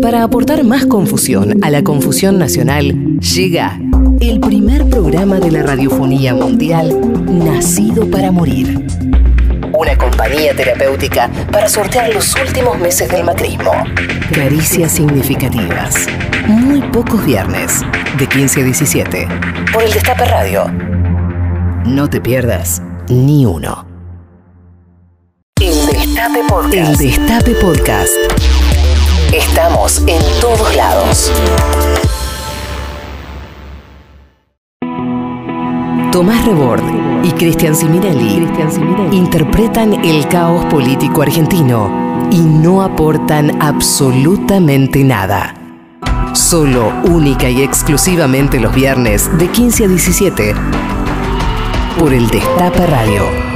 Para aportar más confusión a la confusión nacional, llega el primer programa de la radiofonía mundial nacido para morir. Una compañía terapéutica para sortear los últimos meses del macrismo. Caricias significativas. Muy pocos viernes, de 15 a 17, por el Destape Radio. No te pierdas ni uno. El Destape Podcast. El Destape Podcast. Estamos en todos lados. Tomás Rebord y Cristian Siminelli interpretan el caos político argentino y no aportan absolutamente nada. Solo, única y exclusivamente los viernes de 15 a 17 por el Destape Radio.